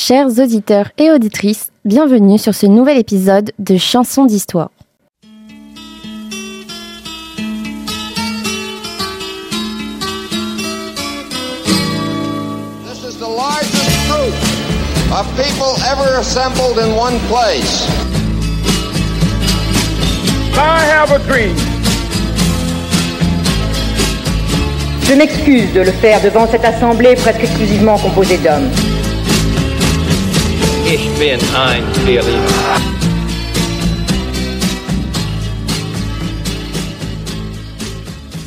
Chers auditeurs et auditrices, bienvenue sur ce nouvel épisode de Chansons d'Histoire. This is the largest group of people ever assembled in one place. I have a dream. Je m'excuse de le faire devant cette assemblée presque exclusivement composée d'hommes.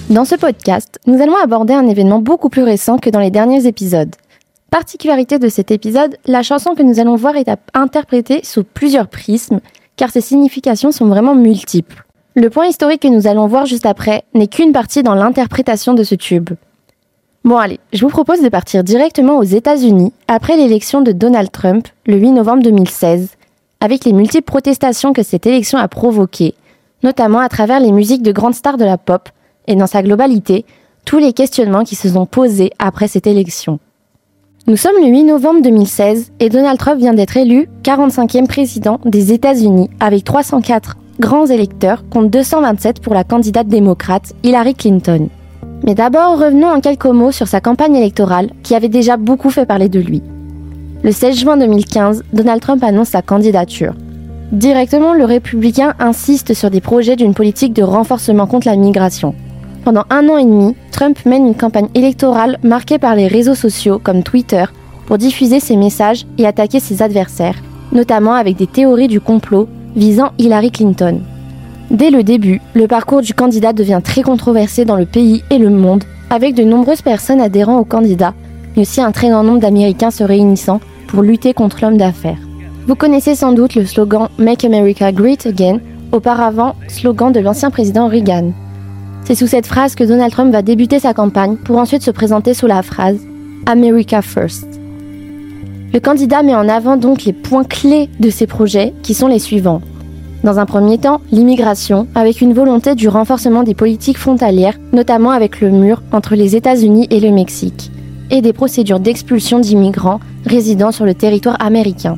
Dans ce podcast, nous allons aborder un événement beaucoup plus récent que dans les derniers épisodes. Particularité de cet épisode, la chanson que nous allons voir est interprétée sous plusieurs prismes, car ses significations sont vraiment multiples. Le point historique que nous allons voir juste après n'est qu'une partie dans l'interprétation de ce tube. Bon allez, je vous propose de partir directement aux États-Unis après l'élection de Donald Trump le 8 novembre 2016, avec les multiples protestations que cette élection a provoquées, notamment à travers les musiques de grandes stars de la pop et dans sa globalité, tous les questionnements qui se sont posés après cette élection. Nous sommes le 8 novembre 2016 et Donald Trump vient d'être élu 45e président des États-Unis avec 304 grands électeurs contre 227 pour la candidate démocrate Hillary Clinton. Mais d'abord, revenons en quelques mots sur sa campagne électorale qui avait déjà beaucoup fait parler de lui. Le 16 juin 2015, Donald Trump annonce sa candidature. Directement, le républicain insiste sur des projets d'une politique de renforcement contre la migration. Pendant un an et demi, Trump mène une campagne électorale marquée par les réseaux sociaux comme Twitter pour diffuser ses messages et attaquer ses adversaires, notamment avec des théories du complot visant Hillary Clinton. Dès le début, le parcours du candidat devient très controversé dans le pays et le monde, avec de nombreuses personnes adhérant au candidat, mais aussi un très grand nombre d'Américains se réunissant pour lutter contre l'homme d'affaires. Vous connaissez sans doute le slogan Make America Great Again, auparavant slogan de l'ancien président Reagan. C'est sous cette phrase que Donald Trump va débuter sa campagne pour ensuite se présenter sous la phrase America First. Le candidat met en avant donc les points clés de ses projets qui sont les suivants. Dans un premier temps, l'immigration, avec une volonté du renforcement des politiques frontalières, notamment avec le mur entre les États-Unis et le Mexique, et des procédures d'expulsion d'immigrants résidant sur le territoire américain.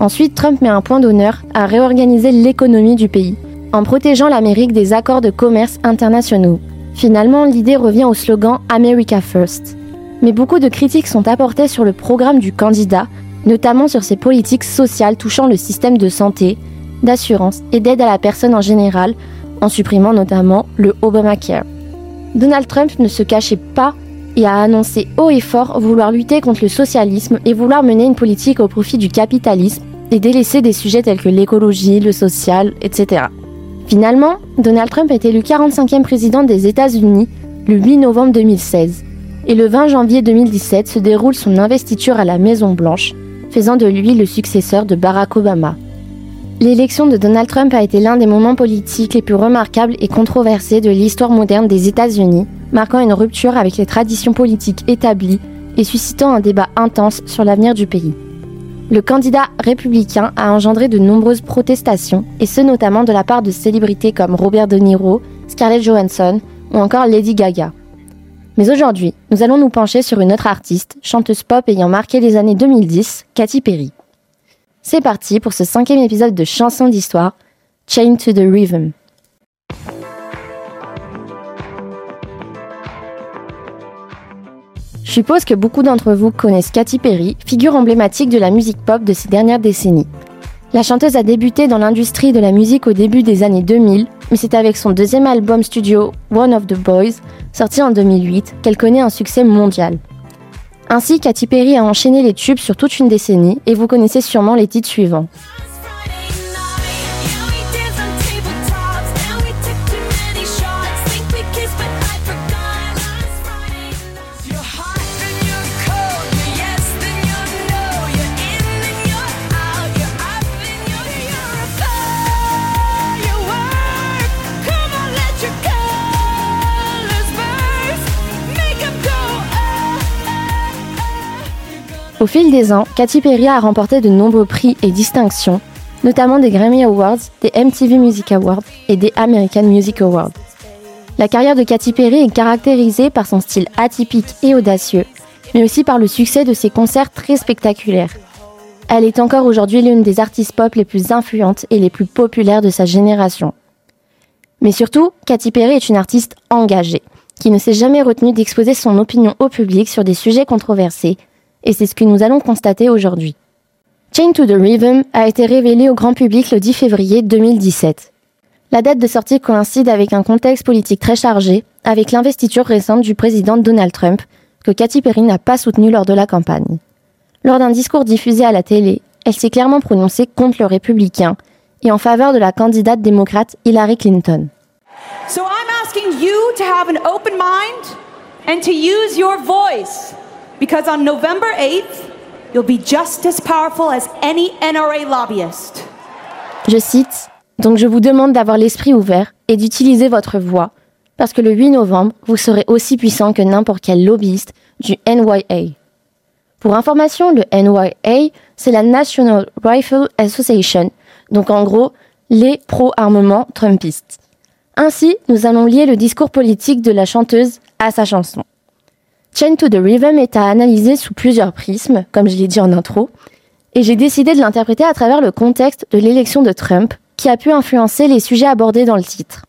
Ensuite, Trump met un point d'honneur à réorganiser l'économie du pays, en protégeant l'Amérique des accords de commerce internationaux. Finalement, l'idée revient au slogan America First. Mais beaucoup de critiques sont apportées sur le programme du candidat, notamment sur ses politiques sociales touchant le système de santé, d'assurance et d'aide à la personne en général, en supprimant notamment le Obamacare. Donald Trump ne se cachait pas et a annoncé haut et fort vouloir lutter contre le socialisme et vouloir mener une politique au profit du capitalisme et délaisser des sujets tels que l'écologie, le social, etc. Finalement, Donald Trump est élu 45e président des États-Unis le 8 novembre 2016 et le 20 janvier 2017 se déroule son investiture à la Maison Blanche, faisant de lui le successeur de Barack Obama. L'élection de Donald Trump a été l'un des moments politiques les plus remarquables et controversés de l'histoire moderne des États-Unis, marquant une rupture avec les traditions politiques établies et suscitant un débat intense sur l'avenir du pays. Le candidat républicain a engendré de nombreuses protestations, et ce notamment de la part de célébrités comme Robert De Niro, Scarlett Johansson ou encore Lady Gaga. Mais aujourd'hui, nous allons nous pencher sur une autre artiste, chanteuse pop ayant marqué les années 2010, Katy Perry. C'est parti pour ce cinquième épisode de Chansons d'Histoire, Chain to the Rhythm. Je suppose que beaucoup d'entre vous connaissent Katy Perry, figure emblématique de la musique pop de ces dernières décennies. La chanteuse a débuté dans l'industrie de la musique au début des années 2000, mais c'est avec son deuxième album studio One of the Boys, sorti en 2008, qu'elle connaît un succès mondial. Ainsi, Katy Perry a enchaîné les tubes sur toute une décennie, et vous connaissez sûrement les titres suivants. Au fil des ans, Katy Perry a remporté de nombreux prix et distinctions, notamment des Grammy Awards, des MTV Music Awards et des American Music Awards. La carrière de Katy Perry est caractérisée par son style atypique et audacieux, mais aussi par le succès de ses concerts très spectaculaires. Elle est encore aujourd'hui l'une des artistes pop les plus influentes et les plus populaires de sa génération. Mais surtout, Katy Perry est une artiste engagée, qui ne s'est jamais retenue d'exposer son opinion au public sur des sujets controversés, et c'est ce que nous allons constater aujourd'hui. Chain to the Rhythm a été révélé au grand public le 10 février 2017. La date de sortie coïncide avec un contexte politique très chargé, avec l'investiture récente du président Donald Trump, que Katy Perry n'a pas soutenu lors de la campagne. Lors d'un discours diffusé à la télé, elle s'est clairement prononcée contre le républicain et en faveur de la candidate démocrate Hillary Clinton. So I'm asking you to have an open mind and to use because on November 8th, you'll be just as powerful as any NRA lobbyist. Je cite, Donc je vous demande d'avoir l'esprit ouvert et d'utiliser votre voix, parce que le 8 novembre, vous serez aussi puissant que n'importe quel lobbyiste du NYA. Pour information, le NYA, c'est la National Rifle Association, donc en gros, les pro-armements trumpistes. Ainsi, nous allons lier le discours politique de la chanteuse à sa chanson. Chain to the Rhythm est à analyser sous plusieurs prismes, comme je l'ai dit en intro, et j'ai décidé de l'interpréter à travers le contexte de l'élection de Trump, qui a pu influencer les sujets abordés dans le titre.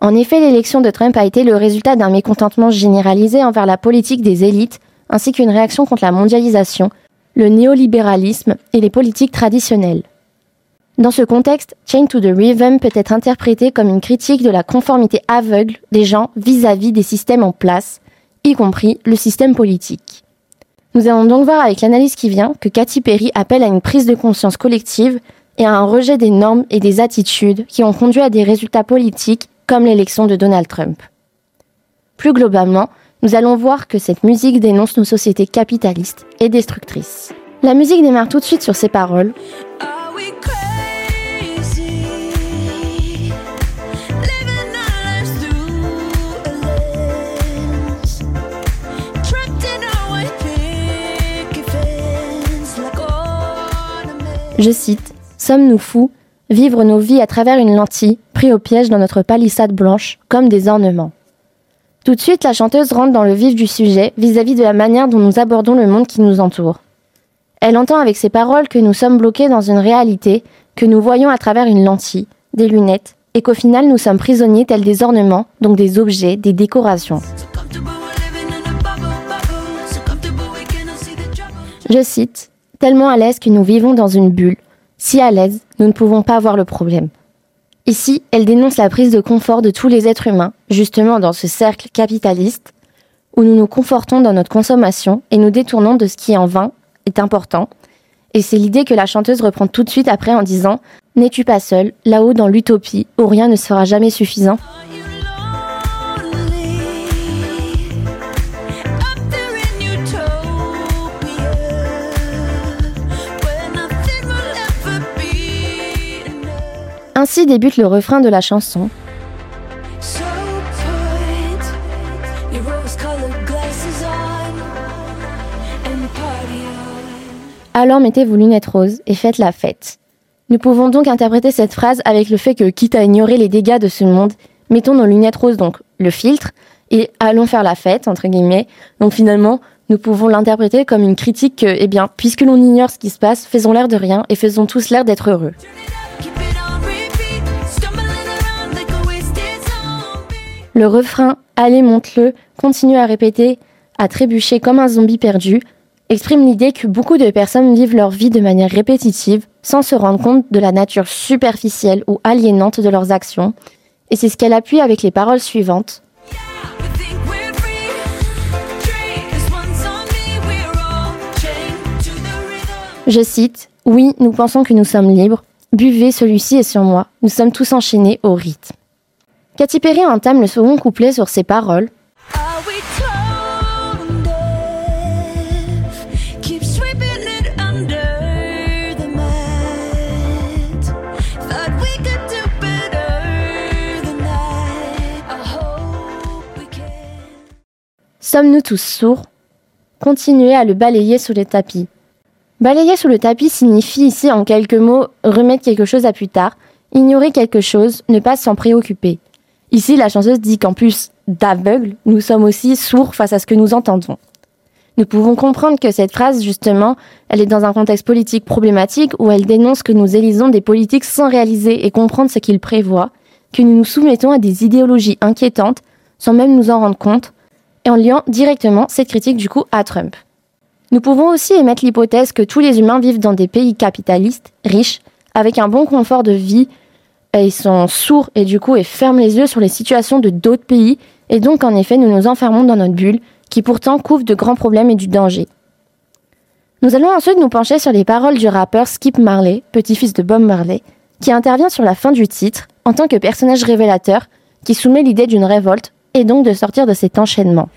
En effet, l'élection de Trump a été le résultat d'un mécontentement généralisé envers la politique des élites, ainsi qu'une réaction contre la mondialisation, le néolibéralisme et les politiques traditionnelles. Dans ce contexte, Chain to the Rhythm peut être interprété comme une critique de la conformité aveugle des gens vis-à-vis des systèmes en place, y compris le système politique. Nous allons donc voir avec l'analyse qui vient que Katy Perry appelle à une prise de conscience collective et à un rejet des normes et des attitudes qui ont conduit à des résultats politiques comme l'élection de Donald Trump. Plus globalement, nous allons voir que cette musique dénonce nos sociétés capitalistes et destructrices. La musique démarre tout de suite sur ces paroles. Je cite Sommes-nous fous? Vivre nos vies à travers une lentille, pris au piège dans notre palissade blanche, comme des ornements. Tout de suite, la chanteuse rentre dans le vif du sujet vis-à-vis de la manière dont nous abordons le monde qui nous entoure. Elle entend avec ses paroles que nous sommes bloqués dans une réalité, que nous voyons à travers une lentille, des lunettes, et qu'au final nous sommes prisonniers tels des ornements, donc des objets, des décorations. Je cite, Tellement à l'aise que nous vivons dans une bulle, si à l'aise, nous ne pouvons pas voir le problème. Ici, elle dénonce la prise de confort de tous les êtres humains, justement dans ce cercle capitaliste, où nous nous confortons dans notre consommation et nous détournons de ce qui en vain est important. Et c'est l'idée que la chanteuse reprend tout de suite après en disant N'es-tu pas seul, là-haut dans l'utopie, où rien ne sera jamais suffisant? Ainsi débute le refrain de la chanson. Alors mettez vos lunettes roses et faites la fête. Nous pouvons donc interpréter cette phrase avec le fait que, quitte à ignorer les dégâts de ce monde, mettons nos lunettes roses, donc le filtre, et allons faire la fête, entre guillemets. Donc finalement, nous pouvons l'interpréter comme une critique que, eh bien, puisque l'on ignore ce qui se passe, faisons l'air de rien et faisons tous l'air d'être heureux. Le refrain Allez, monte-le continue à répéter, à trébucher comme un zombie perdu, exprime l'idée que beaucoup de personnes vivent leur vie de manière répétitive sans se rendre compte de la nature superficielle ou aliénante de leurs actions. Et c'est ce qu'elle appuie avec les paroles suivantes. Je cite Oui, nous pensons que nous sommes libres. Buvez, celui-ci est sur moi. Nous sommes tous enchaînés au rythme. Katy Perry entame le second couplet sur ces paroles. Sommes-nous tous sourds? Continuez à le balayer sous les tapis. Balayer sous le tapis signifie ici en quelques mots remettre quelque chose à plus tard, ignorer quelque chose, ne pas s'en préoccuper. Ici, la chanteuse dit qu'en plus d'aveugle, nous sommes aussi sourds face à ce que nous entendons. Nous pouvons comprendre que cette phrase, justement, elle est dans un contexte politique problématique où elle dénonce que nous élisons des politiques sans réaliser et comprendre ce qu'ils prévoient, que nous nous soumettons à des idéologies inquiétantes sans même nous en rendre compte, et en liant directement cette critique du coup à Trump. Nous pouvons aussi émettre l'hypothèse que tous les humains vivent dans des pays capitalistes, riches, avec un bon confort de vie, et ils sont sourds et du coup ils ferment les yeux sur les situations de d'autres pays, et donc en effet nous nous enfermons dans notre bulle, qui pourtant couvre de grands problèmes et du danger. Nous allons ensuite nous pencher sur les paroles du rappeur Skip Marley, petit-fils de Bob Marley, qui intervient sur la fin du titre en tant que personnage révélateur qui soumet l'idée d'une révolte et donc de sortir de cet enchaînement.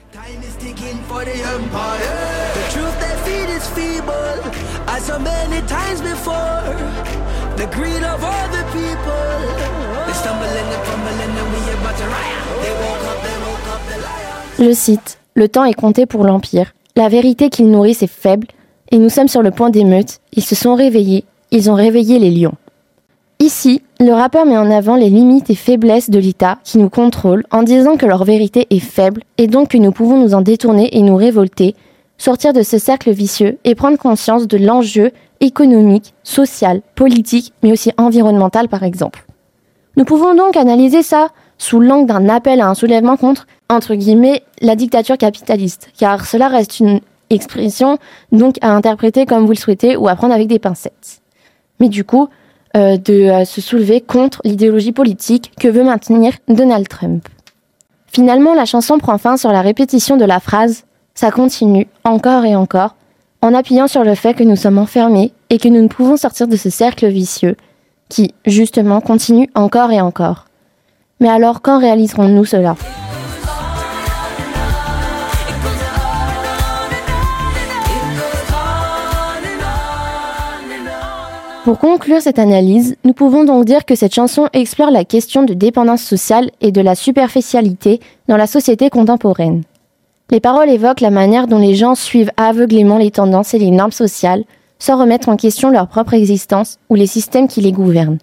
Je cite Le temps est compté pour l'Empire. La vérité qu'ils nourrissent est faible, et nous sommes sur le point d'émeute. Ils se sont réveillés, ils ont réveillé les lions. Ici, le rappeur met en avant les limites et faiblesses de l'État qui nous contrôle en disant que leur vérité est faible et donc que nous pouvons nous en détourner et nous révolter, sortir de ce cercle vicieux et prendre conscience de l'enjeu économique, social, politique, mais aussi environnemental par exemple. Nous pouvons donc analyser ça sous l'angle d'un appel à un soulèvement contre, entre guillemets, la dictature capitaliste, car cela reste une expression donc à interpréter comme vous le souhaitez ou à prendre avec des pincettes. Mais du coup, euh, de euh, se soulever contre l'idéologie politique que veut maintenir Donald Trump. Finalement, la chanson prend fin sur la répétition de la phrase ⁇ ça continue encore et encore ⁇ en appuyant sur le fait que nous sommes enfermés et que nous ne pouvons sortir de ce cercle vicieux qui, justement, continue encore et encore. Mais alors, quand réaliserons-nous cela? Pour conclure cette analyse, nous pouvons donc dire que cette chanson explore la question de dépendance sociale et de la superficialité dans la société contemporaine. Les paroles évoquent la manière dont les gens suivent aveuglément les tendances et les normes sociales sans remettre en question leur propre existence ou les systèmes qui les gouvernent.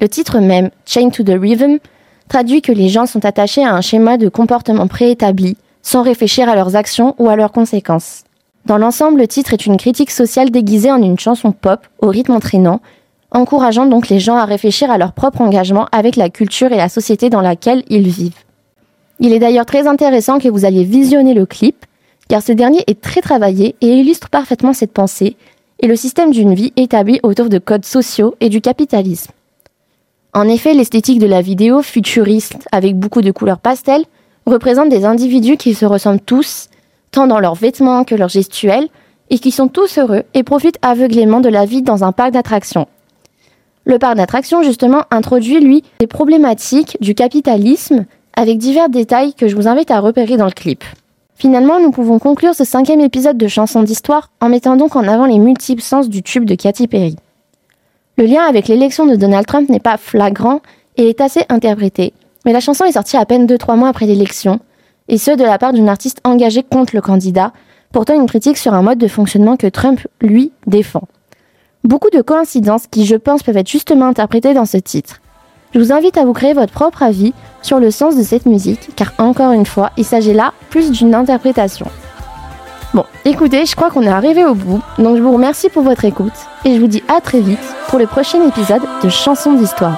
Le titre même, Chain to the Rhythm, traduit que les gens sont attachés à un schéma de comportement préétabli sans réfléchir à leurs actions ou à leurs conséquences. Dans l'ensemble, le titre est une critique sociale déguisée en une chanson pop au rythme entraînant, encourageant donc les gens à réfléchir à leur propre engagement avec la culture et la société dans laquelle ils vivent. Il est d'ailleurs très intéressant que vous alliez visionner le clip, car ce dernier est très travaillé et illustre parfaitement cette pensée et le système d'une vie établi autour de codes sociaux et du capitalisme. En effet, l'esthétique de la vidéo, futuriste avec beaucoup de couleurs pastel, représente des individus qui se ressemblent tous, tant dans leurs vêtements que leurs gestuels, et qui sont tous heureux et profitent aveuglément de la vie dans un parc d'attractions. Le parc d'attractions, justement, introduit, lui, les problématiques du capitalisme avec divers détails que je vous invite à repérer dans le clip. Finalement, nous pouvons conclure ce cinquième épisode de Chansons d'Histoire en mettant donc en avant les multiples sens du tube de Katy Perry. Le lien avec l'élection de Donald Trump n'est pas flagrant et est assez interprété, mais la chanson est sortie à peine 2-3 mois après l'élection, et ce de la part d'une artiste engagée contre le candidat, portant une critique sur un mode de fonctionnement que Trump, lui, défend. Beaucoup de coïncidences qui, je pense, peuvent être justement interprétées dans ce titre. Je vous invite à vous créer votre propre avis sur le sens de cette musique, car encore une fois, il s'agit là plus d'une interprétation. Bon, écoutez, je crois qu'on est arrivé au bout, donc je vous remercie pour votre écoute, et je vous dis à très vite pour le prochain épisode de Chansons d'Histoire.